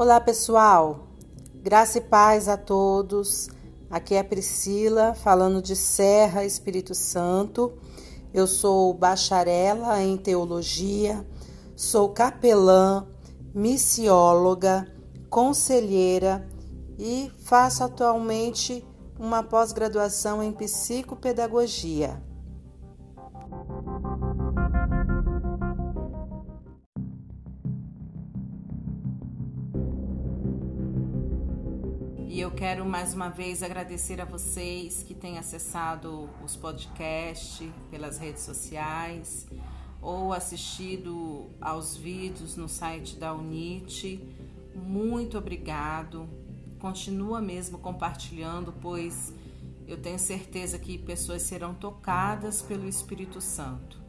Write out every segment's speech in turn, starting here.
Olá, pessoal. Graça e paz a todos. Aqui é Priscila, falando de Serra, Espírito Santo. Eu sou bacharela em teologia, sou capelã, missióloga, conselheira e faço atualmente uma pós-graduação em psicopedagogia. Quero mais uma vez agradecer a vocês que têm acessado os podcasts pelas redes sociais ou assistido aos vídeos no site da Unite. Muito obrigado. Continua mesmo compartilhando, pois eu tenho certeza que pessoas serão tocadas pelo Espírito Santo.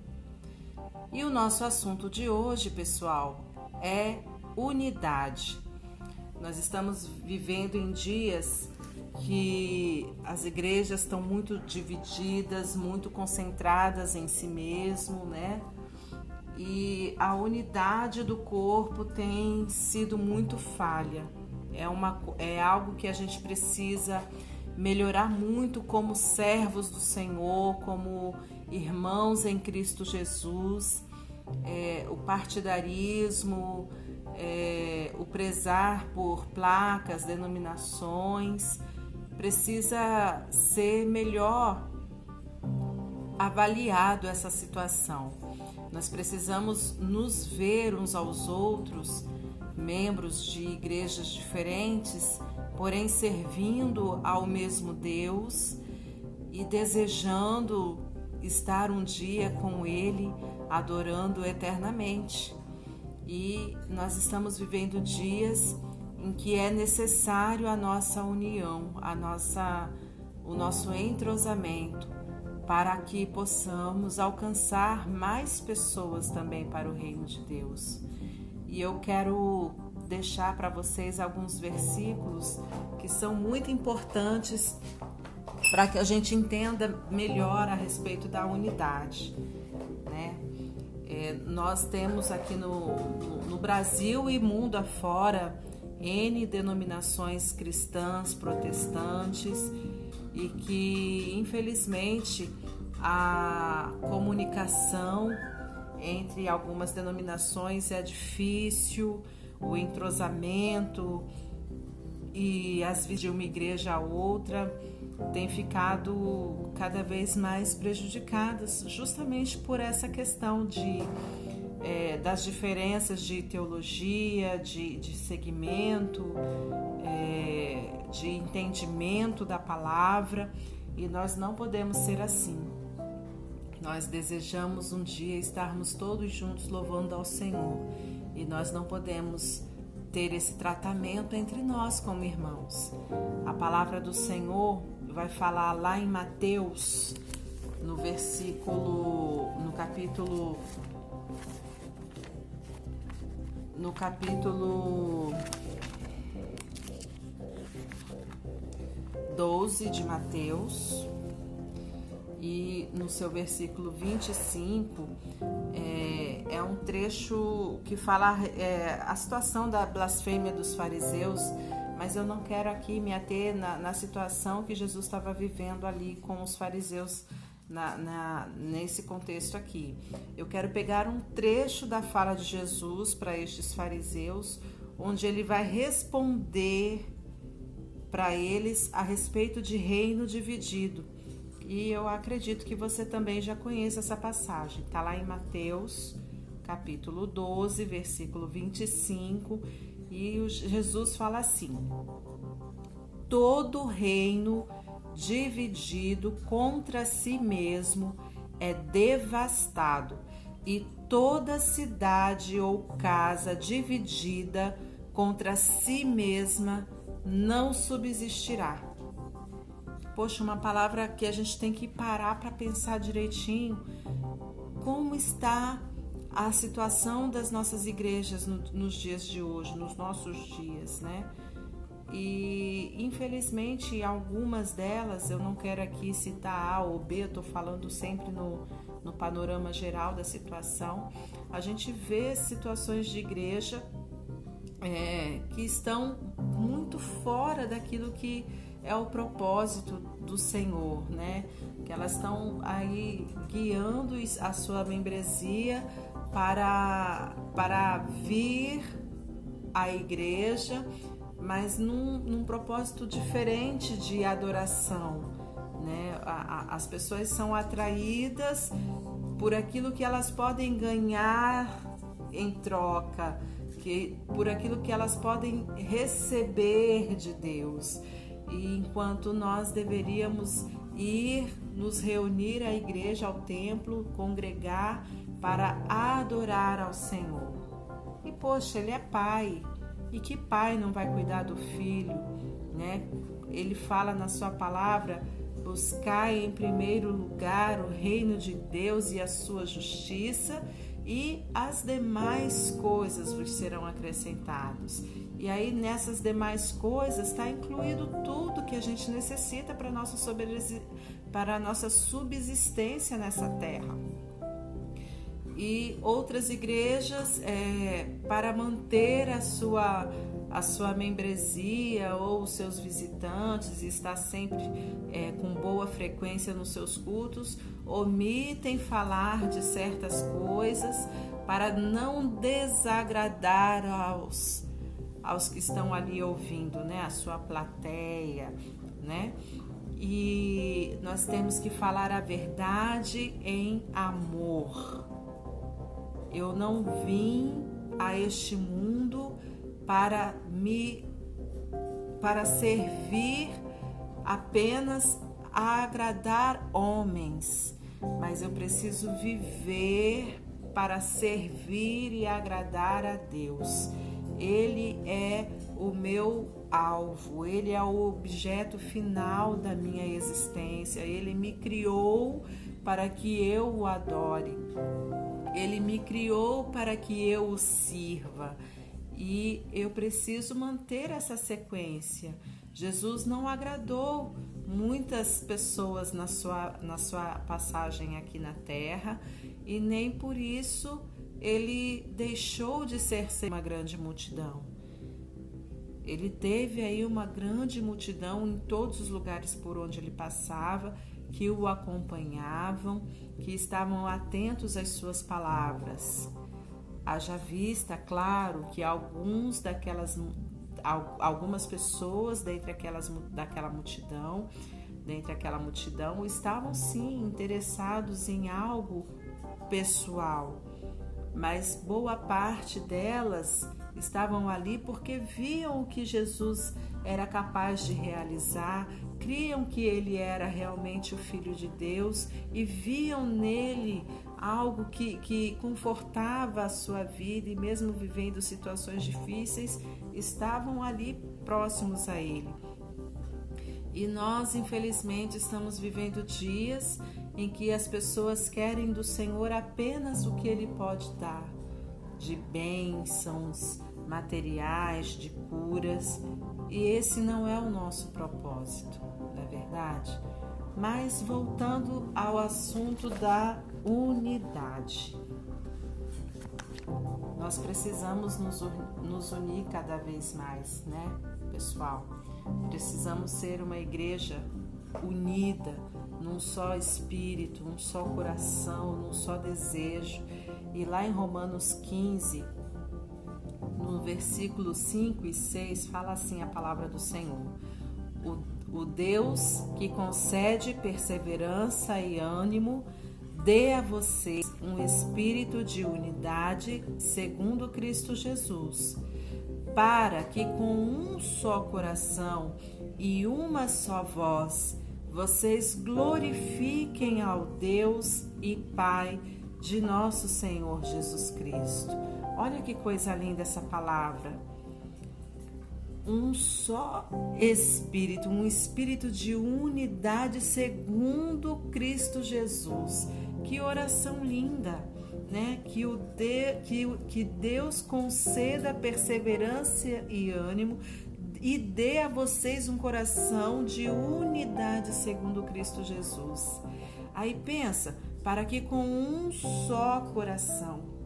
E o nosso assunto de hoje, pessoal, é unidade. Nós estamos vivendo em dias que as igrejas estão muito divididas, muito concentradas em si mesmo, né? E a unidade do corpo tem sido muito falha. É, uma, é algo que a gente precisa melhorar muito como servos do Senhor, como irmãos em Cristo Jesus. É, o partidarismo, é, o prezar por placas, denominações, precisa ser melhor avaliado essa situação. Nós precisamos nos ver uns aos outros, membros de igrejas diferentes, porém servindo ao mesmo Deus e desejando estar um dia com Ele, adorando eternamente. E nós estamos vivendo dias em que é necessário a nossa união, a nossa, o nosso entrosamento, para que possamos alcançar mais pessoas também para o reino de Deus. E eu quero deixar para vocês alguns versículos que são muito importantes para que a gente entenda melhor a respeito da unidade. É, nós temos aqui no, no, no Brasil e mundo afora N denominações cristãs, protestantes e que infelizmente a comunicação entre algumas denominações é difícil, o entrosamento e as vezes de uma igreja a outra têm ficado cada vez mais prejudicadas, justamente por essa questão de é, das diferenças de teologia, de, de segmento, é, de entendimento da palavra, e nós não podemos ser assim. Nós desejamos um dia estarmos todos juntos louvando ao Senhor, e nós não podemos ter esse tratamento entre nós como irmãos. A palavra do Senhor vai falar lá em Mateus, no versículo, no capítulo no capítulo 12 de Mateus e no seu versículo 25 é, é um trecho que fala é, a situação da blasfêmia dos fariseus, mas eu não quero aqui me ater na, na situação que Jesus estava vivendo ali com os fariseus na, na, nesse contexto aqui. Eu quero pegar um trecho da fala de Jesus para estes fariseus, onde ele vai responder para eles a respeito de reino dividido. E eu acredito que você também já conhece essa passagem. Está lá em Mateus, capítulo 12, versículo 25, e Jesus fala assim: Todo reino dividido contra si mesmo é devastado, e toda cidade ou casa dividida contra si mesma não subsistirá. Poxa, uma palavra que a gente tem que parar para pensar direitinho. Como está a situação das nossas igrejas no, nos dias de hoje, nos nossos dias, né? E infelizmente algumas delas, eu não quero aqui citar A ou B, eu estou falando sempre no, no panorama geral da situação. A gente vê situações de igreja é, que estão muito fora daquilo que é o propósito do Senhor, né? Que elas estão aí guiando a sua membresia para, para vir à igreja, mas num, num propósito diferente de adoração, né? A, a, as pessoas são atraídas por aquilo que elas podem ganhar em troca, que por aquilo que elas podem receber de Deus. E enquanto nós deveríamos ir nos reunir à igreja, ao templo, congregar para adorar ao Senhor. E poxa, ele é pai. E que pai não vai cuidar do filho, né? Ele fala na sua palavra: buscai em primeiro lugar o reino de Deus e a sua justiça, e as demais coisas vos serão acrescentados. E aí nessas demais coisas está incluído tudo que a gente necessita para nossa para a nossa subsistência nessa terra. E outras igrejas, é, para manter a sua a sua membresia ou os seus visitantes, estar sempre é, com boa frequência nos seus cultos, omitem falar de certas coisas para não desagradar aos, aos que estão ali ouvindo, né? A sua plateia, né? E nós temos que falar a verdade em amor. Eu não vim a este mundo para me para servir apenas a agradar homens, mas eu preciso viver para servir e agradar a Deus. Ele é o meu alvo, ele é o objeto final da minha existência. Ele me criou para que eu o adore. Ele me criou para que eu o sirva e eu preciso manter essa sequência. Jesus não agradou muitas pessoas na sua, na sua passagem aqui na terra e nem por isso ele deixou de ser uma grande multidão. Ele teve aí uma grande multidão em todos os lugares por onde ele passava, que o acompanhavam, que estavam atentos às suas palavras. Haja vista, claro, que alguns daquelas algumas pessoas dentre aquelas daquela multidão, dentre aquela multidão, estavam sim interessados em algo pessoal, mas boa parte delas estavam ali porque viam o que Jesus era capaz de realizar, criam que ele era realmente o Filho de Deus e viam nele algo que, que confortava a sua vida e, mesmo vivendo situações difíceis, estavam ali próximos a Ele. E nós, infelizmente, estamos vivendo dias em que as pessoas querem do Senhor apenas o que Ele pode dar, de bênçãos materiais, de curas, e esse não é o nosso propósito, não é verdade? Mas voltando ao assunto da unidade. Nós precisamos nos, unir cada vez mais, né, pessoal? Precisamos ser uma igreja unida, num só espírito, um só coração, num só desejo. E lá em Romanos 15, no versículo 5 e 6, fala assim a palavra do Senhor: O, o Deus que concede perseverança e ânimo dê a vocês um espírito de unidade segundo Cristo Jesus, para que com um só coração e uma só voz vocês glorifiquem ao Deus e Pai de nosso Senhor Jesus Cristo. Olha que coisa linda essa palavra. Um só espírito, um espírito de unidade segundo Cristo Jesus. Que oração linda, né? Que, o de, que, que Deus conceda perseverança e ânimo e dê a vocês um coração de unidade segundo Cristo Jesus. Aí pensa, para que com um só coração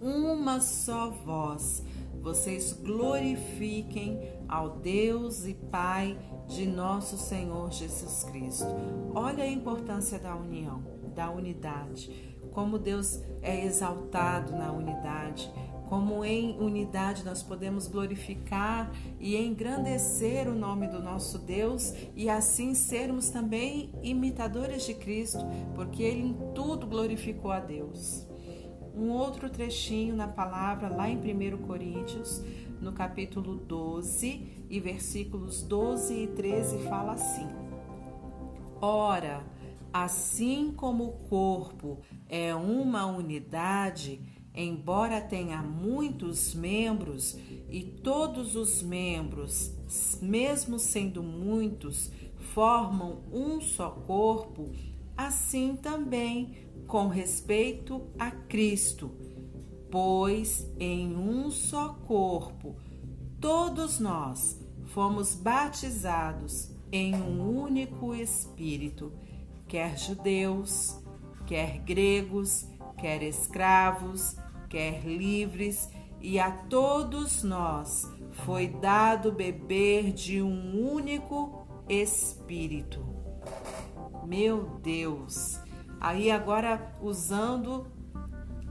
uma só voz, vocês glorifiquem ao Deus e Pai de nosso Senhor Jesus Cristo. Olha a importância da união, da unidade, como Deus é exaltado na unidade, como em unidade nós podemos glorificar e engrandecer o nome do nosso Deus e assim sermos também imitadores de Cristo, porque ele em tudo glorificou a Deus um outro trechinho na palavra lá em 1 Coríntios, no capítulo 12 e versículos 12 e 13, fala assim: Ora, assim como o corpo é uma unidade, embora tenha muitos membros, e todos os membros, mesmo sendo muitos, formam um só corpo, assim também com respeito a Cristo, pois em um só corpo todos nós fomos batizados em um único Espírito, quer judeus, quer gregos, quer escravos, quer livres, e a todos nós foi dado beber de um único Espírito. Meu Deus! Aí agora usando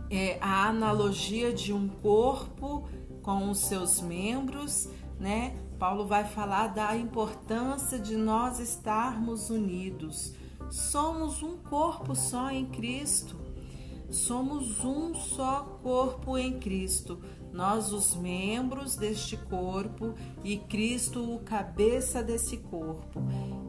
é, a analogia de um corpo com os seus membros, né? Paulo vai falar da importância de nós estarmos unidos. Somos um corpo só em Cristo. Somos um só corpo em Cristo. Nós, os membros deste corpo, e Cristo, o cabeça desse corpo.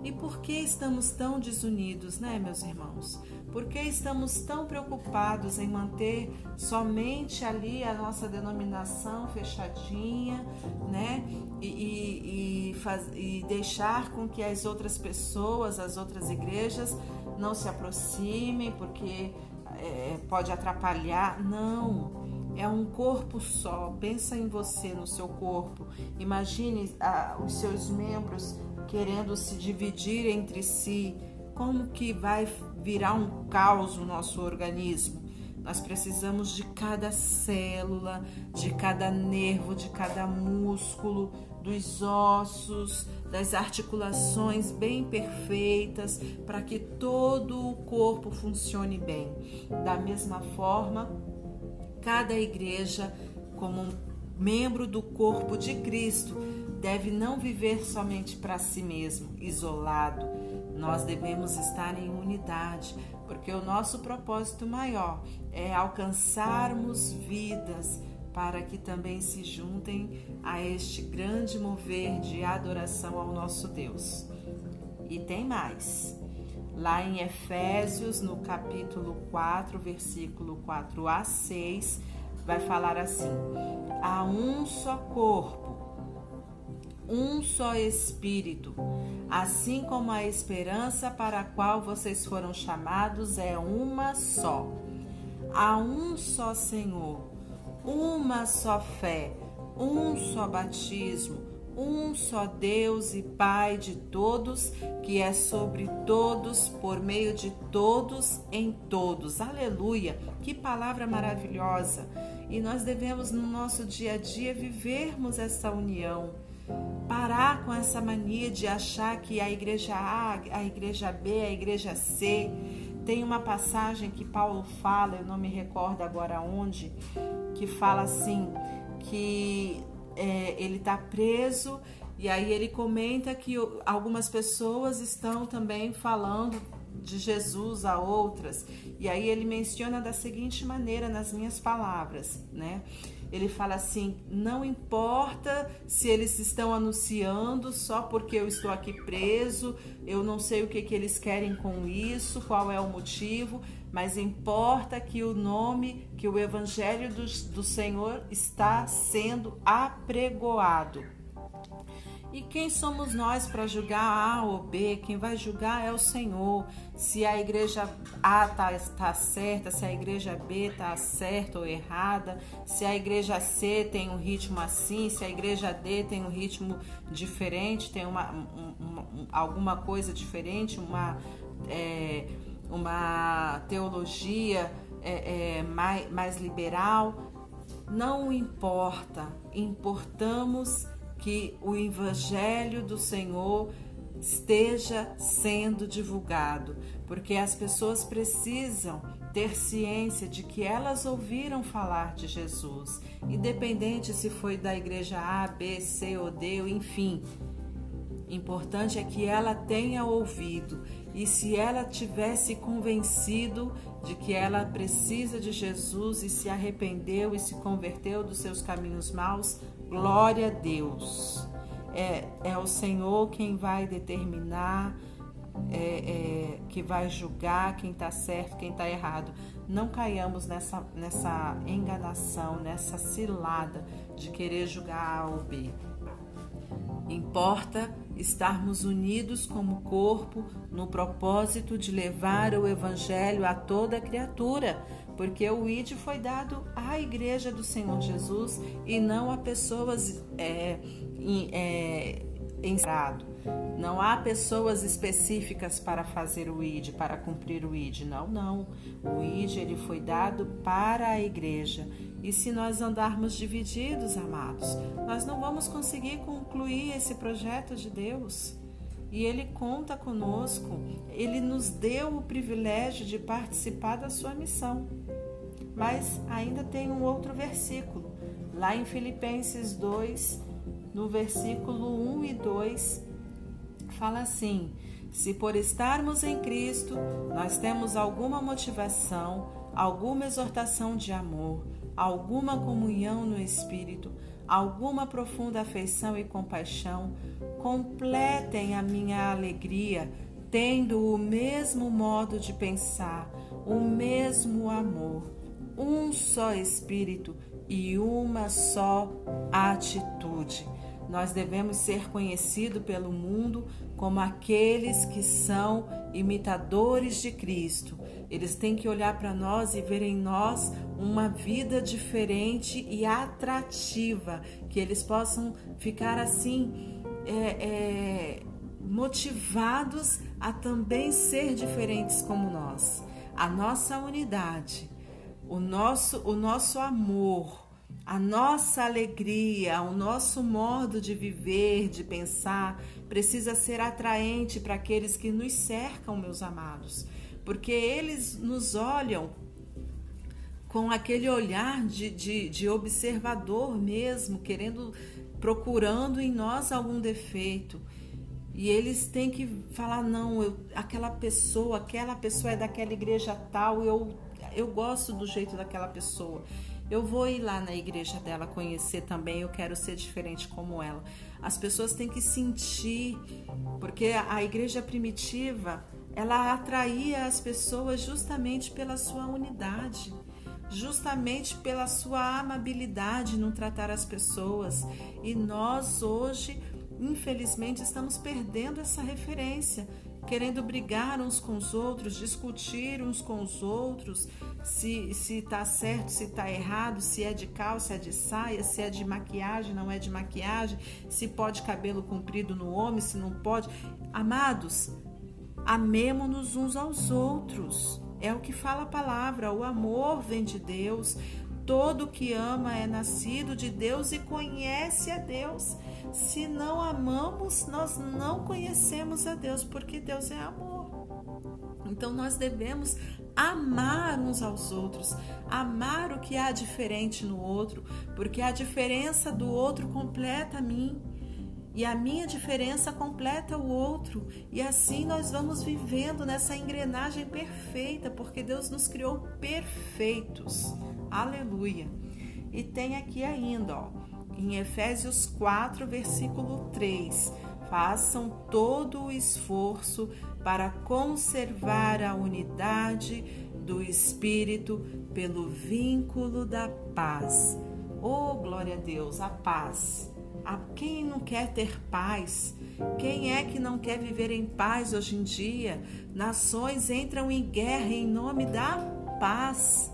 E por que estamos tão desunidos, né, meus irmãos? Por que estamos tão preocupados em manter somente ali a nossa denominação fechadinha, né? E, e, e, faz, e deixar com que as outras pessoas, as outras igrejas, não se aproximem, porque é, pode atrapalhar? Não é um corpo só. Pensa em você, no seu corpo. Imagine ah, os seus membros querendo se dividir entre si. Como que vai virar um caos no nosso organismo? Nós precisamos de cada célula, de cada nervo, de cada músculo, dos ossos, das articulações bem perfeitas para que todo o corpo funcione bem. Da mesma forma, Cada igreja, como membro do corpo de Cristo, deve não viver somente para si mesmo, isolado. Nós devemos estar em unidade, porque o nosso propósito maior é alcançarmos vidas para que também se juntem a este grande mover de adoração ao nosso Deus. E tem mais. Lá em Efésios, no capítulo 4, versículo 4 a 6, vai falar assim: há um só corpo, um só espírito, assim como a esperança para a qual vocês foram chamados é uma só. Há um só Senhor, uma só fé, um só batismo um só Deus e Pai de todos, que é sobre todos, por meio de todos, em todos. Aleluia! Que palavra maravilhosa! E nós devemos no nosso dia a dia vivermos essa união. Parar com essa mania de achar que a igreja A, a igreja B, a igreja C. Tem uma passagem que Paulo fala, eu não me recordo agora onde, que fala assim: que é, ele está preso e aí ele comenta que algumas pessoas estão também falando de Jesus a outras. E aí ele menciona da seguinte maneira nas minhas palavras, né? Ele fala assim: não importa se eles estão anunciando só porque eu estou aqui preso, eu não sei o que, que eles querem com isso, qual é o motivo, mas importa que o nome, que o evangelho do, do Senhor está sendo apregoado. E quem somos nós para julgar A ou B? Quem vai julgar é o Senhor. Se a igreja A está tá certa, se a igreja B está certa ou errada, se a igreja C tem um ritmo assim, se a igreja D tem um ritmo diferente, tem uma, uma alguma coisa diferente, uma. É, uma teologia é, é, mais, mais liberal. Não importa, importamos que o Evangelho do Senhor esteja sendo divulgado, porque as pessoas precisam ter ciência de que elas ouviram falar de Jesus, independente se foi da igreja A, B, C ou D, enfim. Importante é que ela tenha ouvido e se ela tivesse convencido de que ela precisa de Jesus e se arrependeu e se converteu dos seus caminhos maus, glória a Deus. É, é o Senhor quem vai determinar é, é, que vai julgar quem está certo, quem está errado. Não caiamos nessa, nessa enganação, nessa cilada de querer julgar A ou B. Importa estarmos unidos como corpo no propósito de levar o Evangelho a toda criatura, porque o ID foi dado à Igreja do Senhor Jesus e não a pessoas é, é, encerrado. Não há pessoas específicas para fazer o ID, para cumprir o ID. Não, não. O ID ele foi dado para a igreja. E se nós andarmos divididos, amados, nós não vamos conseguir concluir esse projeto de Deus. E ele conta conosco, ele nos deu o privilégio de participar da sua missão. Mas ainda tem um outro versículo, lá em Filipenses 2, no versículo 1 e 2, fala assim: Se por estarmos em Cristo nós temos alguma motivação, alguma exortação de amor, alguma comunhão no Espírito, alguma profunda afeição e compaixão, completem a minha alegria, tendo o mesmo modo de pensar, o mesmo amor, um só Espírito e uma só atitude. Nós devemos ser conhecidos pelo mundo como aqueles que são imitadores de Cristo. Eles têm que olhar para nós e ver em nós uma vida diferente e atrativa, que eles possam ficar assim é, é, motivados a também ser diferentes como nós. A nossa unidade, o nosso, o nosso amor a nossa alegria, o nosso modo de viver, de pensar, precisa ser atraente para aqueles que nos cercam, meus amados, porque eles nos olham com aquele olhar de, de, de observador mesmo, querendo, procurando em nós algum defeito. E eles têm que falar: não, eu, aquela pessoa, aquela pessoa é daquela igreja tal, eu, eu gosto do jeito daquela pessoa. Eu vou ir lá na igreja dela conhecer também, eu quero ser diferente como ela. As pessoas têm que sentir, porque a igreja primitiva, ela atraía as pessoas justamente pela sua unidade, justamente pela sua amabilidade no tratar as pessoas. E nós hoje, infelizmente, estamos perdendo essa referência querendo brigar uns com os outros, discutir uns com os outros, se se tá certo, se tá errado, se é de calça, é de saia, se é de maquiagem, não é de maquiagem, se pode cabelo comprido no homem, se não pode. Amados, amemos-nos uns aos outros. É o que fala a palavra, o amor vem de Deus. Todo que ama é nascido de Deus e conhece a Deus. Se não amamos, nós não conhecemos a Deus, porque Deus é amor. Então nós devemos amar uns aos outros, amar o que há diferente no outro, porque a diferença do outro completa a mim. E a minha diferença completa o outro, e assim nós vamos vivendo nessa engrenagem perfeita, porque Deus nos criou perfeitos. Aleluia. E tem aqui ainda, ó, em Efésios 4, versículo 3. Façam todo o esforço para conservar a unidade do Espírito pelo vínculo da paz. Oh, glória a Deus, a paz. Quem não quer ter paz? Quem é que não quer viver em paz hoje em dia? Nações entram em guerra em nome da paz.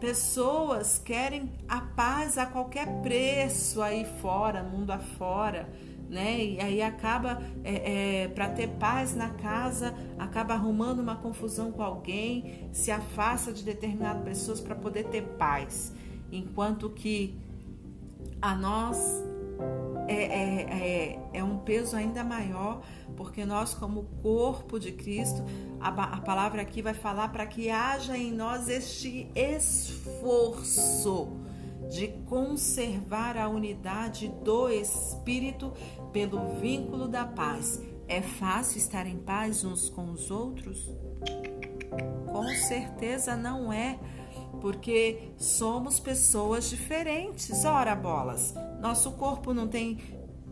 Pessoas querem a paz a qualquer preço aí fora, mundo afora, né? E aí acaba, é, é, para ter paz na casa, acaba arrumando uma confusão com alguém, se afasta de determinadas pessoas para poder ter paz. enquanto que a nós é, é, é, é, um peso ainda maior, porque nós, como corpo de Cristo, a, a palavra aqui vai falar para que haja em nós este esforço de conservar a unidade do Espírito pelo vínculo da paz. É fácil estar em paz uns com os outros? Com certeza não é, porque somos pessoas diferentes. Ora, bolas, nosso corpo não tem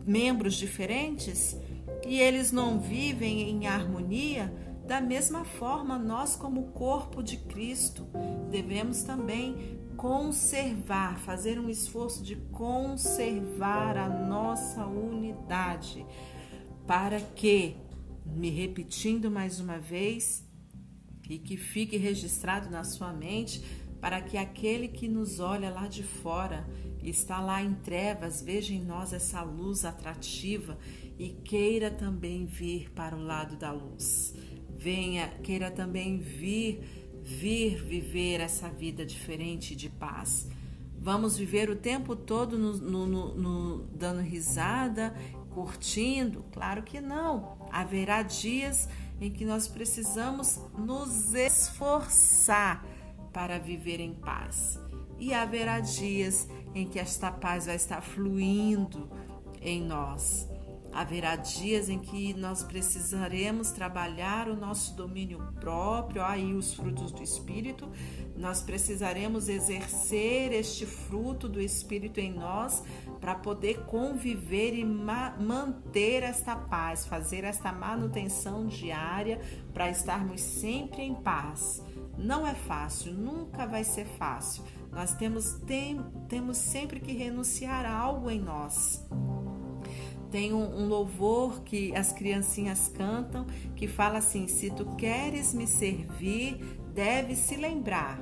membros diferentes e eles não vivem em harmonia. Da mesma forma, nós, como corpo de Cristo, devemos também conservar, fazer um esforço de conservar a nossa unidade, para que, me repetindo mais uma vez, e que fique registrado na sua mente, para que aquele que nos olha lá de fora, está lá em trevas, veja em nós essa luz atrativa e queira também vir para o lado da luz. Venha, queira também vir vir viver essa vida diferente de paz. Vamos viver o tempo todo no, no, no, dando risada, curtindo? Claro que não. Haverá dias em que nós precisamos nos esforçar para viver em paz. E haverá dias em que esta paz vai estar fluindo em nós. Haverá dias em que nós precisaremos trabalhar o nosso domínio próprio, aí os frutos do Espírito. Nós precisaremos exercer este fruto do Espírito em nós para poder conviver e ma manter esta paz, fazer esta manutenção diária para estarmos sempre em paz. Não é fácil, nunca vai ser fácil. Nós temos, tem, temos sempre que renunciar a algo em nós. Tem um, um, louvor que as criancinhas cantam que fala assim: Se tu queres me servir, deve se lembrar,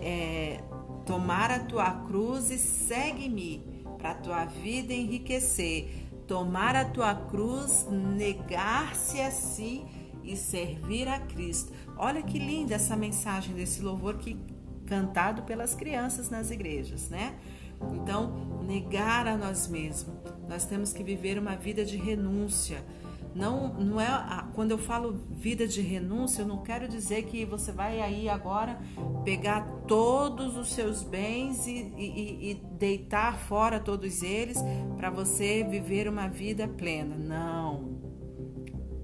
é, tomar a tua cruz e segue-me, para a tua vida enriquecer. Tomar a tua cruz, negar-se a si e servir a Cristo. Olha que linda essa mensagem desse louvor que cantado pelas crianças nas igrejas, né? Então, negar a nós mesmos. Nós temos que viver uma vida de renúncia. Não, não é quando eu falo vida de renúncia, eu não quero dizer que você vai aí agora pegar todos os seus bens e, e, e deitar fora todos eles para você viver uma vida plena. Não.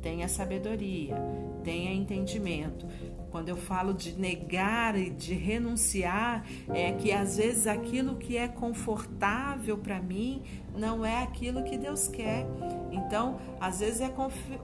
Tenha sabedoria, tenha entendimento. Quando eu falo de negar e de renunciar, é que às vezes aquilo que é confortável para mim não é aquilo que Deus quer. Então, às vezes é,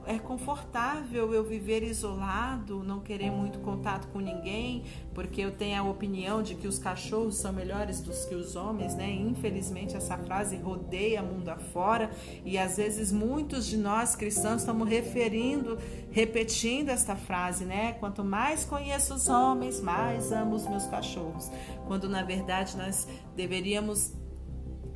é confortável eu viver isolado, não querer muito contato com ninguém, porque eu tenho a opinião de que os cachorros são melhores do que os homens, né? Infelizmente, essa frase rodeia mundo afora e às vezes muitos de nós cristãos estamos referindo, repetindo esta frase, né? Quanto mais conheço os homens, mais amo os meus cachorros. Quando na verdade nós deveríamos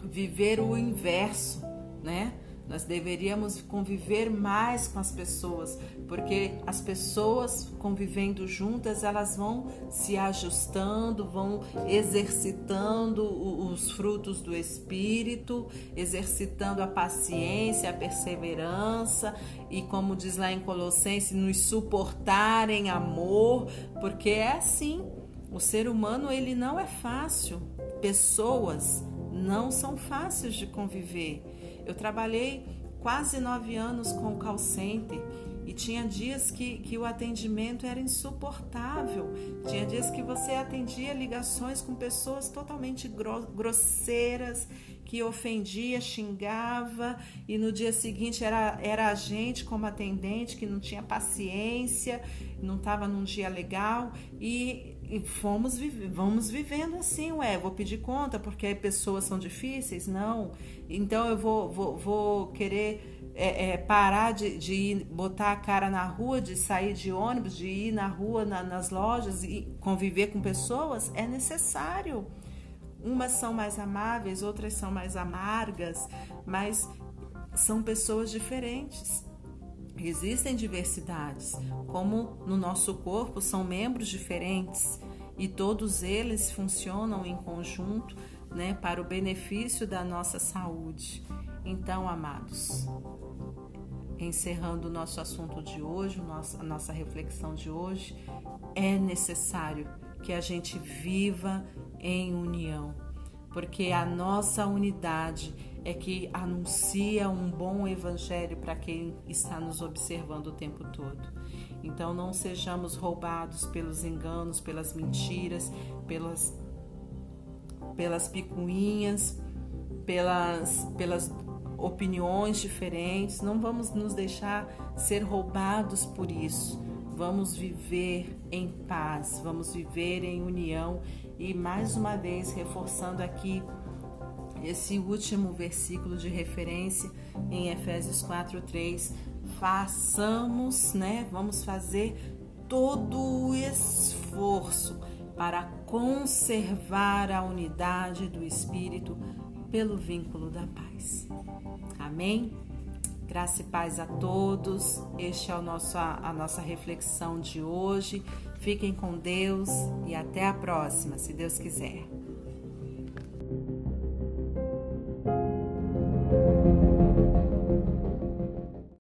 viver o inverso, né? Nós deveríamos conviver mais com as pessoas, porque as pessoas convivendo juntas, elas vão se ajustando, vão exercitando os frutos do espírito, exercitando a paciência, a perseverança e como diz lá em Colossenses, nos suportar em amor, porque é assim. O ser humano ele não é fácil. Pessoas não são fáceis de conviver. Eu trabalhei quase nove anos com o call center e tinha dias que, que o atendimento era insuportável. Tinha dias que você atendia ligações com pessoas totalmente grosseiras, que ofendia, xingava, e no dia seguinte era, era a gente como atendente que não tinha paciência, não estava num dia legal. E e fomos vamos vivendo assim, ué, vou pedir conta porque pessoas são difíceis? Não. Então eu vou, vou, vou querer é, é, parar de, de ir, botar a cara na rua, de sair de ônibus, de ir na rua, na, nas lojas e conviver com pessoas? É necessário. Umas são mais amáveis, outras são mais amargas, mas são pessoas diferentes. Existem diversidades, como no nosso corpo são membros diferentes. E todos eles funcionam em conjunto né, para o benefício da nossa saúde. Então, amados, encerrando o nosso assunto de hoje, a nossa reflexão de hoje, é necessário que a gente viva em união, porque a nossa unidade é que anuncia um bom evangelho para quem está nos observando o tempo todo. Então não sejamos roubados pelos enganos, pelas mentiras, pelas pelas picuinhas, pelas pelas opiniões diferentes. Não vamos nos deixar ser roubados por isso. Vamos viver em paz, vamos viver em união e mais uma vez reforçando aqui esse último versículo de referência em Efésios 4:3, façamos, né? Vamos fazer todo o esforço para conservar a unidade do espírito pelo vínculo da paz. Amém. Graça e paz a todos. Este é o nosso, a nossa reflexão de hoje. Fiquem com Deus e até a próxima, se Deus quiser.